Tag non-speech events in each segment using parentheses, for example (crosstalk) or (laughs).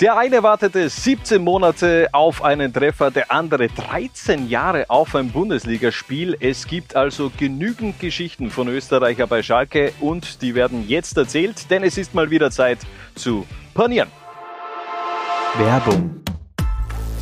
Der eine wartete 17 Monate auf einen Treffer, der andere 13 Jahre auf ein Bundesligaspiel. Es gibt also genügend Geschichten von Österreicher bei Schalke und die werden jetzt erzählt, denn es ist mal wieder Zeit zu panieren. Werbung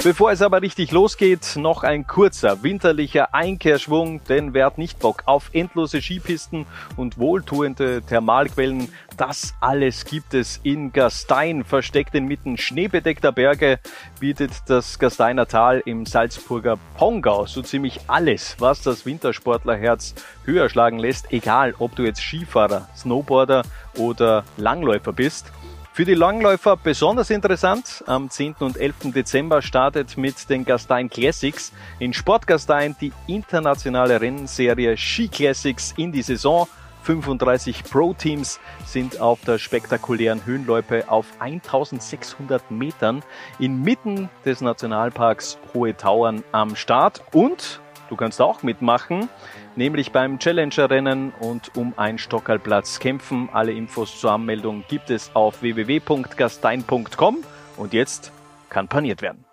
Bevor es aber richtig losgeht, noch ein kurzer winterlicher Einkehrschwung, denn wer hat nicht Bock auf endlose Skipisten und wohltuende Thermalquellen? Das alles gibt es in Gastein, versteckt inmitten schneebedeckter Berge, bietet das Gasteiner Tal im Salzburger Pongau so ziemlich alles, was das Wintersportlerherz höher schlagen lässt, egal ob du jetzt Skifahrer, Snowboarder oder Langläufer bist. Für die Langläufer besonders interessant. Am 10. und 11. Dezember startet mit den Gastein Classics in Sportgastein die internationale Rennserie Ski Classics in die Saison. 35 Pro-Teams sind auf der spektakulären Höhenloipe auf 1600 Metern inmitten des Nationalparks Hohe Tauern am Start und du kannst auch mitmachen nämlich beim Challenger-Rennen und um einen Stockerplatz kämpfen. Alle Infos zur Anmeldung gibt es auf www.gastein.com und jetzt kann paniert werden.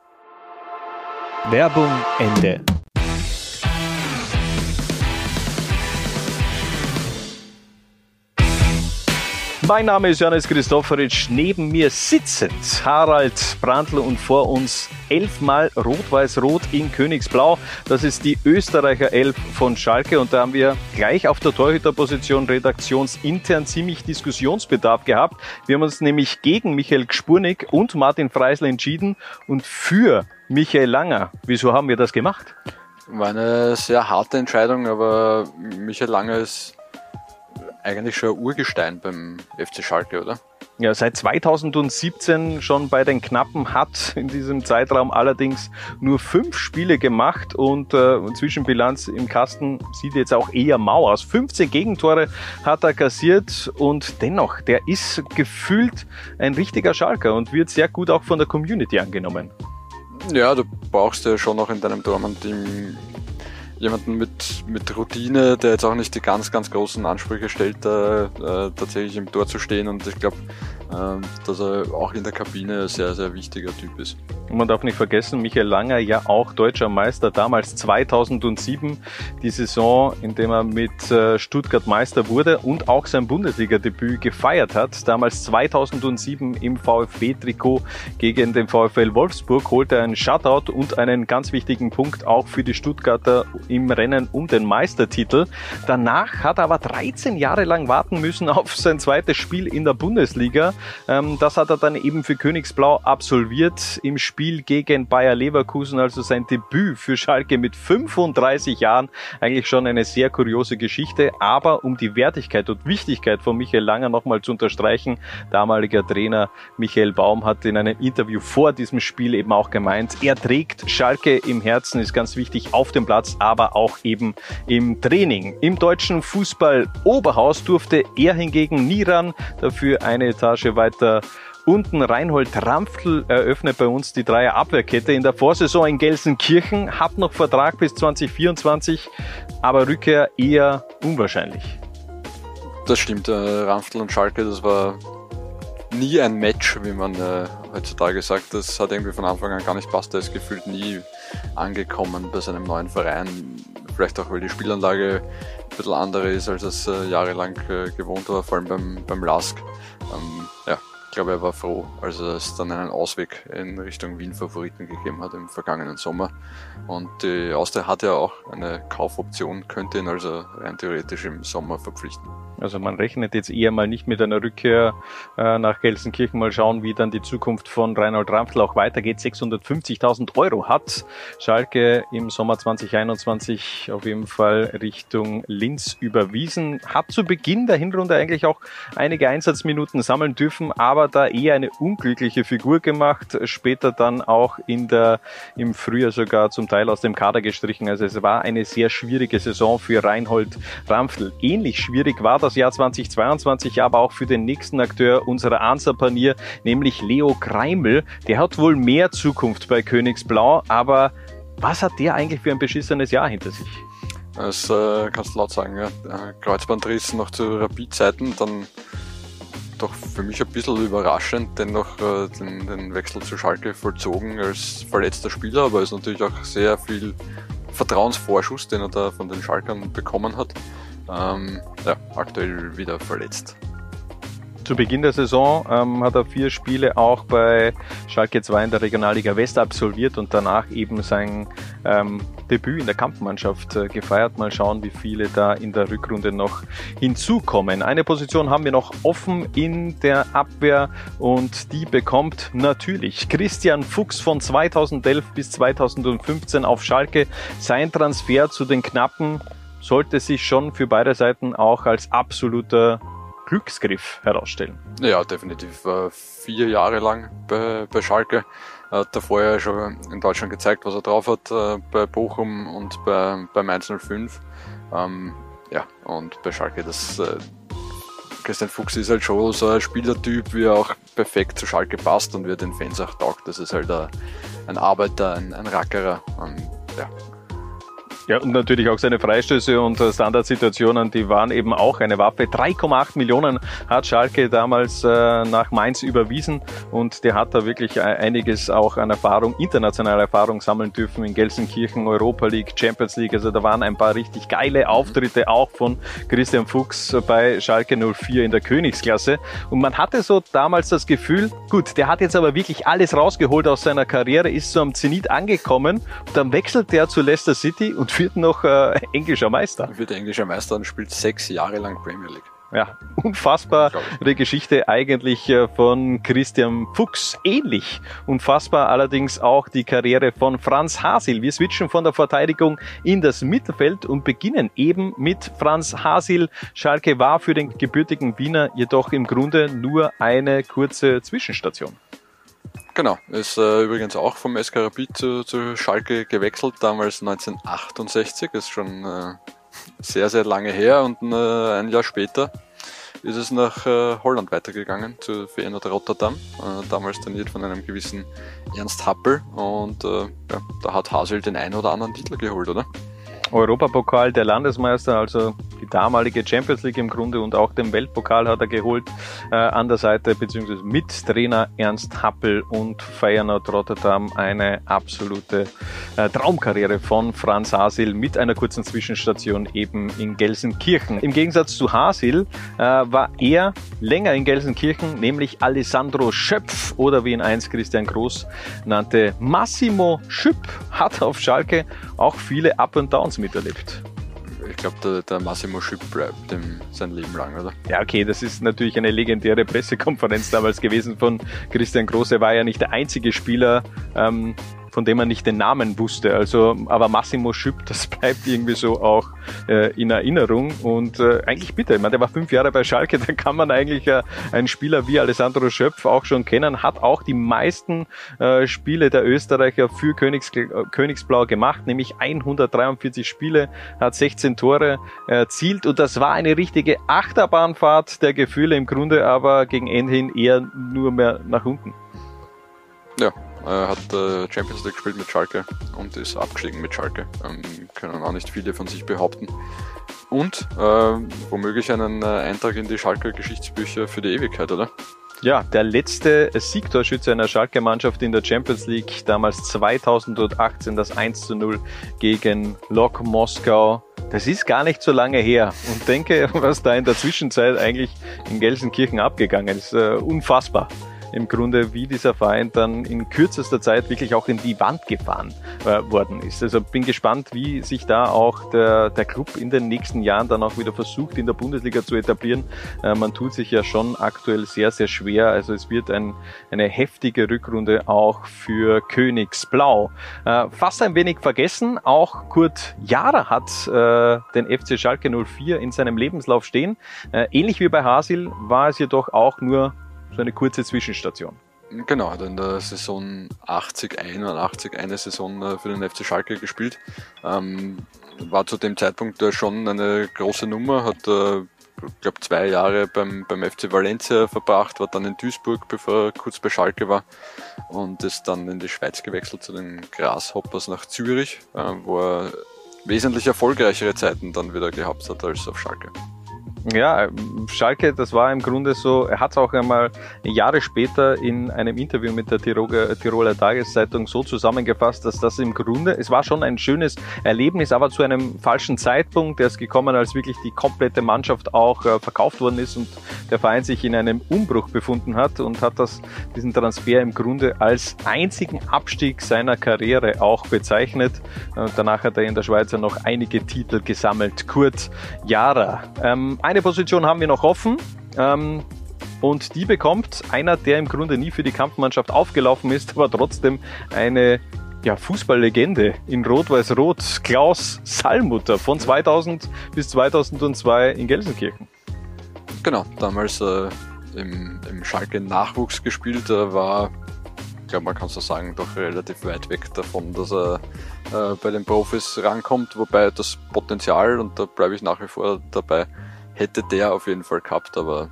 Werbung Ende. Mein Name ist Janis Christofferitsch. Neben mir sitzend Harald Brandl und vor uns elfmal Rot-Weiß-Rot in Königsblau. Das ist die Österreicher Elf von Schalke und da haben wir gleich auf der Torhüterposition redaktionsintern ziemlich Diskussionsbedarf gehabt. Wir haben uns nämlich gegen Michael Gspurnik und Martin Freisler entschieden und für Michael Langer. Wieso haben wir das gemacht? War eine sehr harte Entscheidung, aber Michael Langer ist eigentlich schon ein Urgestein beim FC Schalke, oder? Ja, seit 2017 schon bei den Knappen hat in diesem Zeitraum allerdings nur fünf Spiele gemacht und äh, Zwischenbilanz im Kasten sieht jetzt auch eher mau aus. 15 Gegentore hat er kassiert und dennoch, der ist gefühlt ein richtiger Schalker und wird sehr gut auch von der Community angenommen. Ja, du brauchst ja schon noch in deinem Dortmund-Team jemanden mit, mit Routine, der jetzt auch nicht die ganz, ganz großen Ansprüche stellt, äh, äh, tatsächlich im Tor zu stehen. Und ich glaube, äh, dass er auch in der Kabine ein sehr, sehr wichtiger Typ ist. Und man darf nicht vergessen, Michael Langer ja auch deutscher Meister, damals 2007, die Saison, in dem er mit äh, Stuttgart Meister wurde und auch sein Bundesliga-Debüt gefeiert hat. Damals 2007 im VfB-Trikot gegen den VfL Wolfsburg holte er einen Shutout und einen ganz wichtigen Punkt auch für die Stuttgarter im Rennen um den Meistertitel. Danach hat er aber 13 Jahre lang warten müssen auf sein zweites Spiel in der Bundesliga. Ähm, das hat er dann eben für Königsblau absolviert im Spiel gegen Bayer Leverkusen, also sein Debüt für Schalke mit 35 Jahren. Eigentlich schon eine sehr kuriose Geschichte, aber um die Wertigkeit und Wichtigkeit von Michael Langer nochmal zu unterstreichen, damaliger Trainer Michael Baum hat in einem Interview vor diesem Spiel eben auch gemeint, er trägt Schalke im Herzen, ist ganz wichtig auf dem Platz, aber aber auch eben im Training. Im deutschen Fußball Oberhaus durfte er hingegen nie ran, dafür eine Etage weiter Unten Reinhold Rampfl eröffnet bei uns die Dreier Abwehrkette in der Vorsaison in Gelsenkirchen, hat noch Vertrag bis 2024, aber Rückkehr eher unwahrscheinlich. Das stimmt, äh, und Schalke, das war nie ein Match, wie man äh, heutzutage sagt. Das hat irgendwie von Anfang an gar nicht passt. Er ist gefühlt nie angekommen bei seinem neuen Verein. Vielleicht auch, weil die Spielanlage ein bisschen andere ist, als es äh, jahrelang äh, gewohnt war, vor allem beim, beim Lask. Ähm, ja, glaube, er war froh, als es dann einen Ausweg in Richtung Wien-Favoriten gegeben hat im vergangenen Sommer. Und die Austria hat ja auch eine Kaufoption, könnte ihn also rein theoretisch im Sommer verpflichten. Also man rechnet jetzt eher mal nicht mit einer Rückkehr äh, nach Gelsenkirchen. Mal schauen, wie dann die Zukunft von Reinhold Rampfl auch weitergeht. 650.000 Euro hat Schalke im Sommer 2021 auf jeden Fall Richtung Linz überwiesen. Hat zu Beginn der Hinrunde eigentlich auch einige Einsatzminuten sammeln dürfen, aber da eher eine unglückliche Figur gemacht. Später dann auch in der, im Frühjahr sogar zum Teil aus dem Kader gestrichen. Also es war eine sehr schwierige Saison für Reinhold Rampfl. Ähnlich schwierig war das Jahr 2022, aber auch für den nächsten Akteur unserer Answer-Panier, nämlich Leo Kreimel. Der hat wohl mehr Zukunft bei Königsblau, aber was hat der eigentlich für ein beschissenes Jahr hinter sich? Das äh, kannst du laut sagen, ja. Kreuzbandriss noch zu Rapid-Zeiten, dann doch für mich ein bisschen überraschend dennoch äh, den, den Wechsel zu Schalke vollzogen als verletzter Spieler, aber es ist natürlich auch sehr viel Vertrauensvorschuss, den er da von den Schalkern bekommen hat. Ähm, ja, aktuell wieder verletzt. Zu Beginn der Saison ähm, hat er vier Spiele auch bei Schalke 2 in der Regionalliga West absolviert und danach eben sein ähm, Debüt in der Kampfmannschaft äh, gefeiert. Mal schauen, wie viele da in der Rückrunde noch hinzukommen. Eine Position haben wir noch offen in der Abwehr und die bekommt natürlich Christian Fuchs von 2011 bis 2015 auf Schalke. Sein Transfer zu den Knappen sollte sich schon für beide Seiten auch als absoluter Glücksgriff herausstellen. Ja, definitiv. War vier Jahre lang bei, Schalke. Er hat davor ja schon in Deutschland gezeigt, was er drauf hat, äh, bei Bochum und bei, bei Mainz 05. Ähm, ja, und bei Schalke, das äh, Christian Fuchs ist halt schon so ein Spielertyp, wie er auch perfekt zu Schalke passt und wie er den Fans auch taugt. Das ist halt ein, ein Arbeiter, ein, ein Rackerer. Und, ja, ja, und natürlich auch seine Freistöße und äh, Standardsituationen, die waren eben auch eine Waffe. 3,8 Millionen hat Schalke damals äh, nach Mainz überwiesen und der hat da wirklich äh, einiges auch an Erfahrung, internationale Erfahrung sammeln dürfen in Gelsenkirchen, Europa League, Champions League. Also da waren ein paar richtig geile Auftritte auch von Christian Fuchs bei Schalke 04 in der Königsklasse. Und man hatte so damals das Gefühl, gut, der hat jetzt aber wirklich alles rausgeholt aus seiner Karriere, ist so am Zenit angekommen, dann wechselt der zu Leicester City und wird noch äh, englischer Meister. Wird englischer Meister und spielt sechs Jahre lang Premier League. Ja, unfassbare Geschichte eigentlich äh, von Christian Fuchs. Ähnlich unfassbar allerdings auch die Karriere von Franz Hasil. Wir switchen von der Verteidigung in das Mittelfeld und beginnen eben mit Franz Hasil. Schalke war für den gebürtigen Wiener jedoch im Grunde nur eine kurze Zwischenstation. Genau, ist äh, übrigens auch vom SK Rapid zu, zu Schalke gewechselt, damals 1968, ist schon äh, sehr, sehr lange her und äh, ein Jahr später ist es nach äh, Holland weitergegangen, zu Feyenoord Rotterdam, äh, damals trainiert von einem gewissen Ernst Happel und äh, ja, da hat Hasel den einen oder anderen Titel geholt, oder? Europapokal der Landesmeister, also die damalige Champions League im Grunde und auch den Weltpokal hat er geholt äh, an der Seite beziehungsweise mit Trainer Ernst Happel und Feyenoord Rotterdam eine absolute äh, Traumkarriere von Franz Hasil mit einer kurzen Zwischenstation eben in Gelsenkirchen. Im Gegensatz zu Hasil äh, war er länger in Gelsenkirchen, nämlich Alessandro Schöpf oder wie ihn einst Christian Groß nannte, Massimo Schüpp hat auf Schalke auch viele Up and Downs miterlebt. Ich glaube, der, der, Massimo Schüpp bleibt dem sein Leben lang, oder? Ja, okay, das ist natürlich eine legendäre Pressekonferenz damals gewesen von Christian Groß. Er war ja nicht der einzige Spieler, ähm, von dem man nicht den Namen wusste. Also, aber Massimo Schüpp, (laughs) das bleibt irgendwie so auch äh, in Erinnerung. Und äh, eigentlich bitte, ich meine, der war fünf Jahre bei Schalke, (laughs) da kann man eigentlich äh, einen Spieler wie Alessandro Schöpf auch schon kennen, hat auch die meisten äh, Spiele der Österreicher für Königs, Königsblau gemacht, nämlich 143 Spiele, hat 16 Tore erzielt und das war eine richtige Achterbahnfahrt der Gefühle im Grunde, aber gegen Ende hin eher nur mehr nach unten. Ja, hat äh, Champions League gespielt mit Schalke und ist abgestiegen mit Schalke. Ähm, können auch nicht viele von sich behaupten. Und äh, womöglich einen äh, Eintrag in die Schalke Geschichtsbücher für die Ewigkeit, oder? Ja, der letzte Siegtorschütze einer Schalke-Mannschaft in der Champions League, damals 2018 das 1 zu 0 gegen Lok Moskau. Das ist gar nicht so lange her und denke, (laughs) was da in der Zwischenzeit eigentlich in Gelsenkirchen abgegangen ist. Äh, unfassbar im Grunde, wie dieser Verein dann in kürzester Zeit wirklich auch in die Wand gefahren äh, worden ist. Also bin gespannt, wie sich da auch der, der Club in den nächsten Jahren dann auch wieder versucht, in der Bundesliga zu etablieren. Äh, man tut sich ja schon aktuell sehr, sehr schwer. Also es wird ein, eine heftige Rückrunde auch für Königsblau. Äh, fast ein wenig vergessen, auch Kurt Jara hat äh, den FC Schalke 04 in seinem Lebenslauf stehen. Äh, ähnlich wie bei Hasil war es jedoch auch nur so eine kurze Zwischenstation. Genau, hat in der Saison 80, 81 eine Saison äh, für den FC Schalke gespielt. Ähm, war zu dem Zeitpunkt schon eine große Nummer, hat äh, glaube zwei Jahre beim, beim FC Valencia verbracht, war dann in Duisburg, bevor er kurz bei Schalke war und ist dann in die Schweiz gewechselt zu den Grasshoppers nach Zürich, äh, wo er wesentlich erfolgreichere Zeiten dann wieder gehabt hat als auf Schalke. Ja, Schalke, das war im Grunde so, er hat es auch einmal Jahre später in einem Interview mit der Tiroler, Tiroler Tageszeitung so zusammengefasst, dass das im Grunde, es war schon ein schönes Erlebnis, aber zu einem falschen Zeitpunkt. Der ist gekommen, als wirklich die komplette Mannschaft auch äh, verkauft worden ist und der Verein sich in einem Umbruch befunden hat und hat das, diesen Transfer im Grunde als einzigen Abstieg seiner Karriere auch bezeichnet. Äh, danach hat er in der Schweiz ja noch einige Titel gesammelt. Kurt Jara. Ähm, eine Position haben wir noch offen. Ähm, und die bekommt einer, der im Grunde nie für die Kampfmannschaft aufgelaufen ist, aber trotzdem eine ja, Fußballlegende in Rot-Weiß-Rot, Klaus Sallmutter von 2000 bis 2002 in Gelsenkirchen. Genau, damals äh, im, im Schalke Nachwuchs gespielt, er war, ich glaube, man kann so sagen, doch relativ weit weg davon, dass er äh, bei den Profis rankommt, wobei das Potenzial, und da bleibe ich nach wie vor dabei, hätte der auf jeden Fall gehabt, aber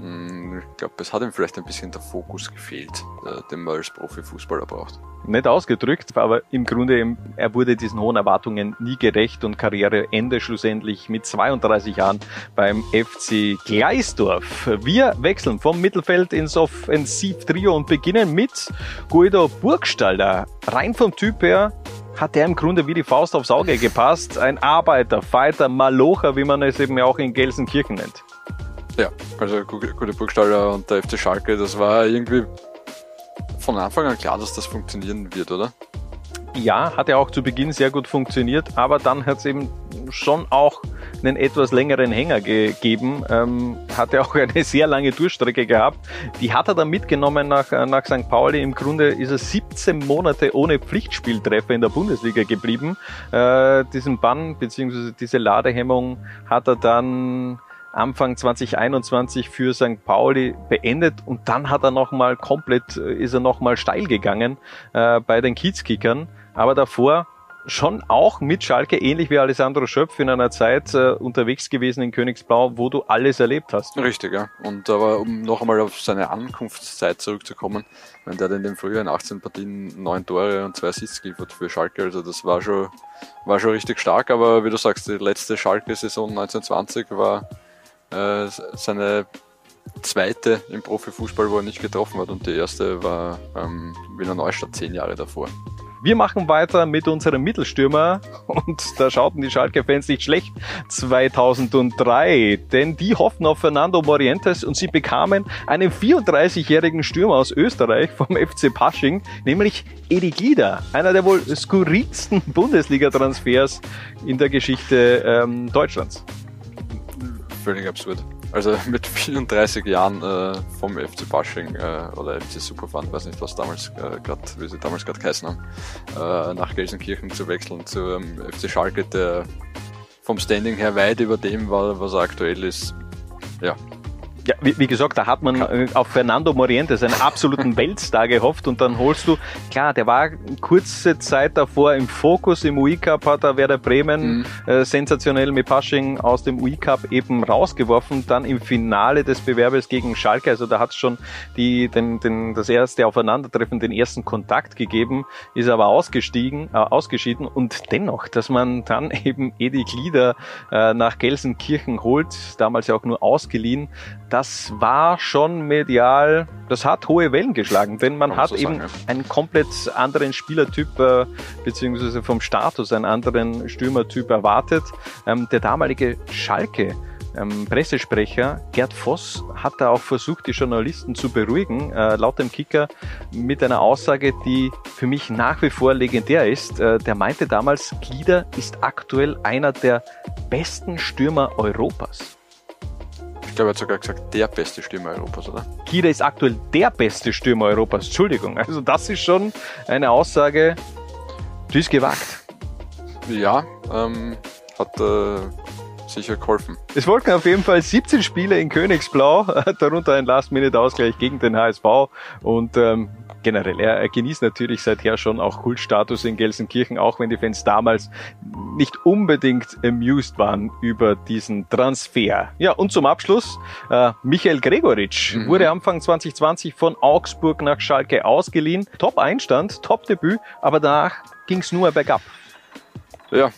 mh, mm, ich glaube, es hat ihm vielleicht ein bisschen der Fokus gefehlt, äh, den man als Profifußballer braucht. Nicht ausgedrückt, aber im Grunde, er wurde diesen hohen Erwartungen nie gerecht und Karriereende schlussendlich mit 32 Jahren beim FC Gleisdorf. Wir wechseln vom Mittelfeld ins Offensivtrio und beginnen mit Guido Burgstalder. Rein vom Typ her hat der im Grunde wie die Faust aufs Auge gepasst. Ein Arbeiter, Fighter, Malocher, wie man es eben auch in Gelsenkirchen nennt. Ja, also gute Burgstaller und der FC Schalke, das war irgendwie von Anfang an klar, dass das funktionieren wird, oder? Ja, hat ja auch zu Beginn sehr gut funktioniert, aber dann hat es eben schon auch einen etwas längeren Hänger gegeben. Ähm, hatte auch eine sehr lange Durchstrecke gehabt. Die hat er dann mitgenommen nach, äh, nach St. Pauli. Im Grunde ist er 17 Monate ohne Pflichtspieltreffer in der Bundesliga geblieben. Äh, diesen Bann bzw. diese Ladehemmung hat er dann Anfang 2021 für St. Pauli beendet und dann hat er nochmal komplett, äh, ist er nochmal steil gegangen äh, bei den Kiezkickern. Aber davor schon auch mit Schalke, ähnlich wie Alessandro Schöpf in einer Zeit äh, unterwegs gewesen in Königsblau, wo du alles erlebt hast. Richtig, ja. Und aber um noch einmal auf seine Ankunftszeit zurückzukommen, wenn der hat in den früheren 18 Partien neun Tore und zwei Assists geliefert für Schalke, also das war schon, war schon richtig stark, aber wie du sagst, die letzte Schalke-Saison 1920 war äh, seine zweite im Profifußball, wo er nicht getroffen hat und die erste war ähm, Wiener Neustadt zehn Jahre davor. Wir machen weiter mit unserem Mittelstürmer und da schauten die Schalke-Fans nicht schlecht 2003, denn die hofften auf Fernando Morientes und sie bekamen einen 34-jährigen Stürmer aus Österreich vom (laughs) FC Pasching, nämlich Edi Glieder, einer der wohl skurrilsten (laughs) Bundesliga-Transfers in der Geschichte ähm, Deutschlands. Völlig absurd. Also (laughs) mit 34 Jahren äh, vom FC Bashing äh, oder FC Superfan, weiß nicht, was damals äh, gerade, wie sie damals gerade geheißen haben, äh, nach Gelsenkirchen zu wechseln zu ähm, FC Schalke, der vom Standing her weit über dem war, was aktuell ist. Ja, ja, wie, wie, gesagt, da hat man äh, auf Fernando Morientes einen absoluten (laughs) Weltstar gehofft und dann holst du, klar, der war kurze Zeit davor im Fokus im UI-Cup, hat er Werder Bremen mhm. äh, sensationell mit Pasching aus dem UI-Cup eben rausgeworfen, dann im Finale des Bewerbes gegen Schalke, also da hat es schon die, den, den, das erste Aufeinandertreffen, den ersten Kontakt gegeben, ist aber ausgestiegen, äh, ausgeschieden und dennoch, dass man dann eben Edi Glieder äh, nach Gelsenkirchen holt, damals ja auch nur ausgeliehen, das war schon medial, das hat hohe Wellen geschlagen, denn man hat so eben sagen, ja. einen komplett anderen Spielertyp äh, beziehungsweise vom Status einen anderen Stürmertyp erwartet. Ähm, der damalige Schalke ähm, Pressesprecher Gerd Voss hat da auch versucht, die Journalisten zu beruhigen, äh, laut dem Kicker mit einer Aussage, die für mich nach wie vor legendär ist. Äh, der meinte damals, Glieder ist aktuell einer der besten Stürmer Europas. Ich glaube, er hat sogar gesagt, der beste Stürmer Europas, oder? Kida ist aktuell der beste Stürmer Europas. Entschuldigung. Also das ist schon eine Aussage, die ist gewagt. Ja, ähm, hat äh, sicher geholfen. Es folgten auf jeden Fall 17 Spiele in Königsblau, (laughs) darunter ein Last-Minute-Ausgleich gegen den HSV und ähm, generell, er, er genießt natürlich seither schon auch Kultstatus in Gelsenkirchen, auch wenn die Fans damals nicht unbedingt amused waren über diesen Transfer. Ja, und zum Abschluss, äh, Michael Gregoritsch mhm. wurde Anfang 2020 von Augsburg nach Schalke ausgeliehen. Top Einstand, Top Debüt, aber danach ging es nur bergab. Ja,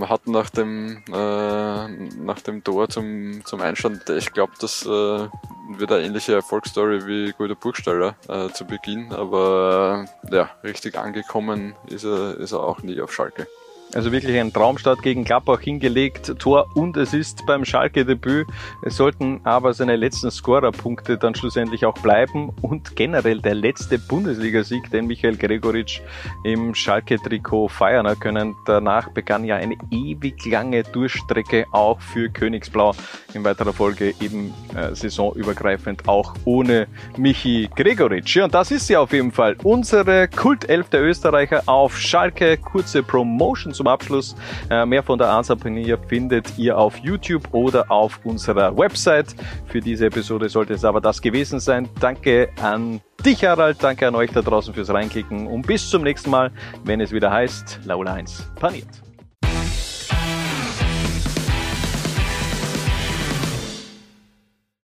hat nach dem, äh, nach dem Tor zum, zum Einstand, ich glaube, das äh, wird eine ähnliche Erfolgsstory wie Guido Burgstaller äh, zu Beginn, aber ja, richtig angekommen ist er, ist er auch nie auf Schalke. Also wirklich ein Traumstart gegen Gladbach hingelegt, Tor und Assist beim Schalke-Debüt. Es sollten aber seine letzten Scorerpunkte dann schlussendlich auch bleiben und generell der letzte Bundesligasieg, den Michael Gregoritsch im Schalke-Trikot feiern können. Danach begann ja eine ewig lange Durchstrecke auch für Königsblau in weiterer Folge eben äh, saisonübergreifend auch ohne Michi Gregoritsch. Ja, und das ist ja auf jeden Fall unsere Kultelf der Österreicher auf Schalke. Kurze Promotion zum Abschluss. Äh, mehr von der Ansapanier findet ihr auf YouTube oder auf unserer Website. Für diese Episode sollte es aber das gewesen sein. Danke an dich, Harald. Danke an euch da draußen fürs Reinklicken und bis zum nächsten Mal, wenn es wieder heißt Laula 1 paniert.